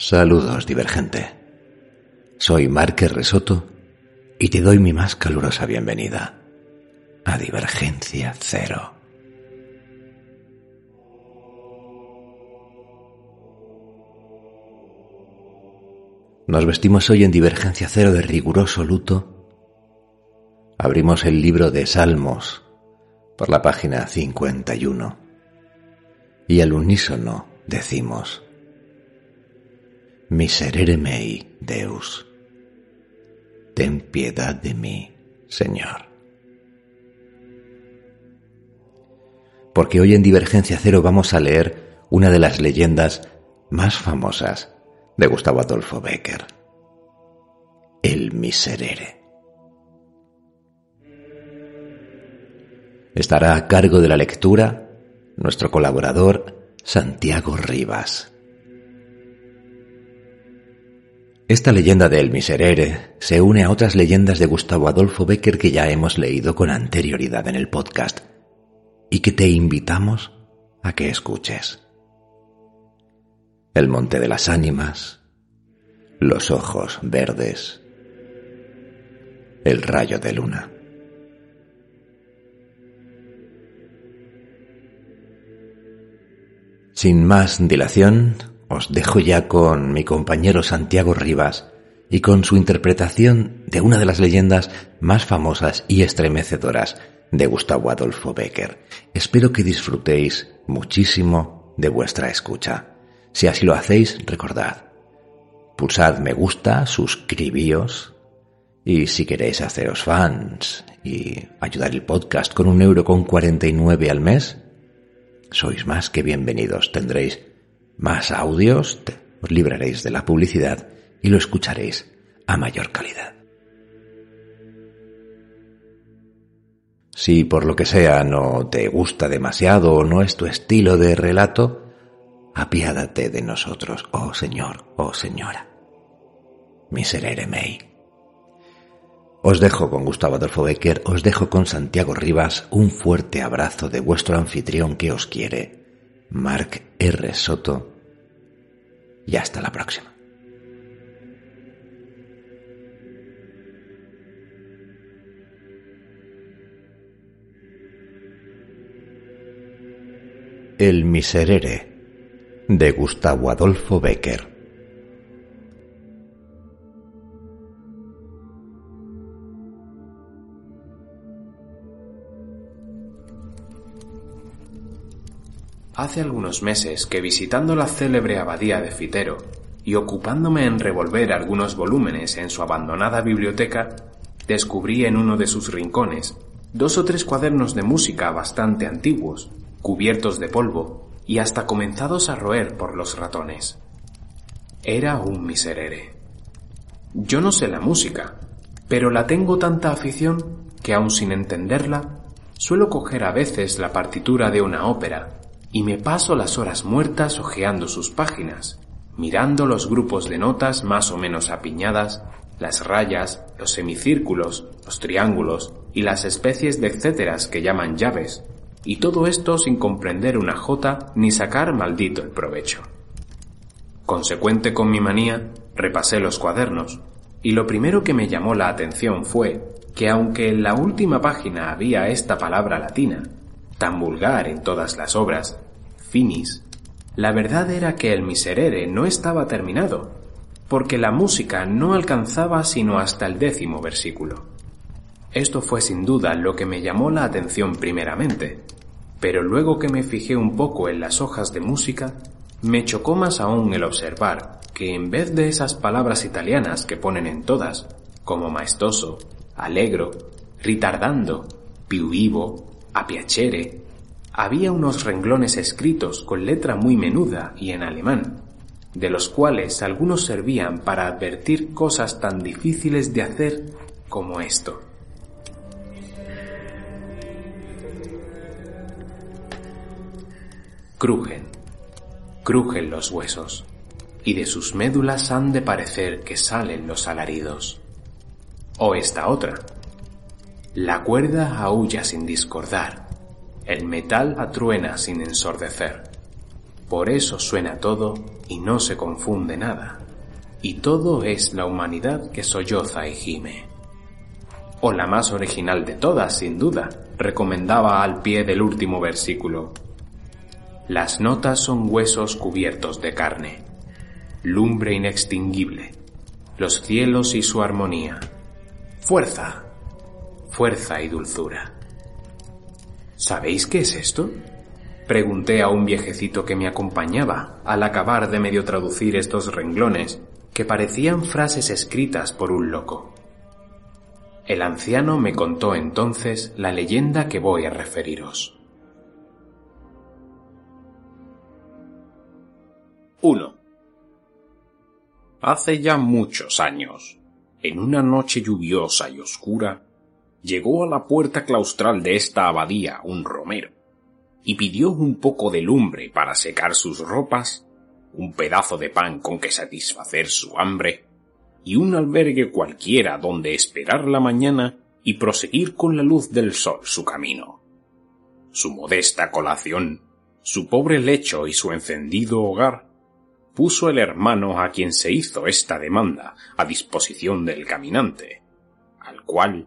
Saludos, divergente. Soy Márquez Resoto y te doy mi más calurosa bienvenida a Divergencia Cero. Nos vestimos hoy en Divergencia Cero de riguroso luto. Abrimos el libro de Salmos por la página 51 y al unísono decimos Miserere mei, Deus. Ten piedad de mí, Señor. Porque hoy en Divergencia Cero vamos a leer una de las leyendas más famosas de Gustavo Adolfo Becker. El Miserere. Estará a cargo de la lectura nuestro colaborador Santiago Rivas. Esta leyenda de El Miserere se une a otras leyendas de Gustavo Adolfo Becker que ya hemos leído con anterioridad en el podcast y que te invitamos a que escuches. El Monte de las Ánimas, Los Ojos Verdes, El Rayo de Luna. Sin más dilación, os dejo ya con mi compañero Santiago Rivas y con su interpretación de una de las leyendas más famosas y estremecedoras de Gustavo Adolfo Becker. Espero que disfrutéis muchísimo de vuestra escucha. Si así lo hacéis, recordad, pulsad me gusta, suscribíos y si queréis haceros fans y ayudar el podcast con un euro con 49 al mes, sois más que bienvenidos. Tendréis más audios, os libraréis de la publicidad y lo escucharéis a mayor calidad. Si por lo que sea no te gusta demasiado o no es tu estilo de relato, apiádate de nosotros, oh Señor, oh Señora. Miserere mei. Os dejo con Gustavo Adolfo Becker, os dejo con Santiago Rivas, un fuerte abrazo de vuestro anfitrión que os quiere, Marc R. Soto, y hasta la próxima. El Miserere de Gustavo Adolfo Becker Hace algunos meses que visitando la célebre abadía de Fitero y ocupándome en revolver algunos volúmenes en su abandonada biblioteca, descubrí en uno de sus rincones dos o tres cuadernos de música bastante antiguos, cubiertos de polvo y hasta comenzados a roer por los ratones. Era un miserere. Yo no sé la música, pero la tengo tanta afición que aun sin entenderla, suelo coger a veces la partitura de una ópera y me paso las horas muertas hojeando sus páginas, mirando los grupos de notas más o menos apiñadas, las rayas, los semicírculos, los triángulos y las especies de etcéteras que llaman llaves, y todo esto sin comprender una jota ni sacar maldito el provecho. Consecuente con mi manía, repasé los cuadernos, y lo primero que me llamó la atención fue que aunque en la última página había esta palabra latina, tan vulgar en todas las obras, finis, la verdad era que el miserere no estaba terminado, porque la música no alcanzaba sino hasta el décimo versículo. Esto fue sin duda lo que me llamó la atención primeramente, pero luego que me fijé un poco en las hojas de música, me chocó más aún el observar que en vez de esas palabras italianas que ponen en todas, como maestoso, allegro, ritardando, più vivo, a piacere, había unos renglones escritos con letra muy menuda y en alemán, de los cuales algunos servían para advertir cosas tan difíciles de hacer como esto. Crujen, crujen los huesos, y de sus médulas han de parecer que salen los alaridos. O esta otra, la cuerda aúlla sin discordar, el metal atruena sin ensordecer. Por eso suena todo y no se confunde nada. Y todo es la humanidad que solloza y gime. O la más original de todas, sin duda, recomendaba al pie del último versículo. Las notas son huesos cubiertos de carne, lumbre inextinguible, los cielos y su armonía. Fuerza, fuerza y dulzura. ¿Sabéis qué es esto? Pregunté a un viejecito que me acompañaba al acabar de medio traducir estos renglones que parecían frases escritas por un loco. El anciano me contó entonces la leyenda que voy a referiros. 1. Hace ya muchos años, en una noche lluviosa y oscura, llegó a la puerta claustral de esta abadía un romero, y pidió un poco de lumbre para secar sus ropas, un pedazo de pan con que satisfacer su hambre, y un albergue cualquiera donde esperar la mañana y proseguir con la luz del sol su camino. Su modesta colación, su pobre lecho y su encendido hogar, puso el hermano a quien se hizo esta demanda a disposición del caminante, al cual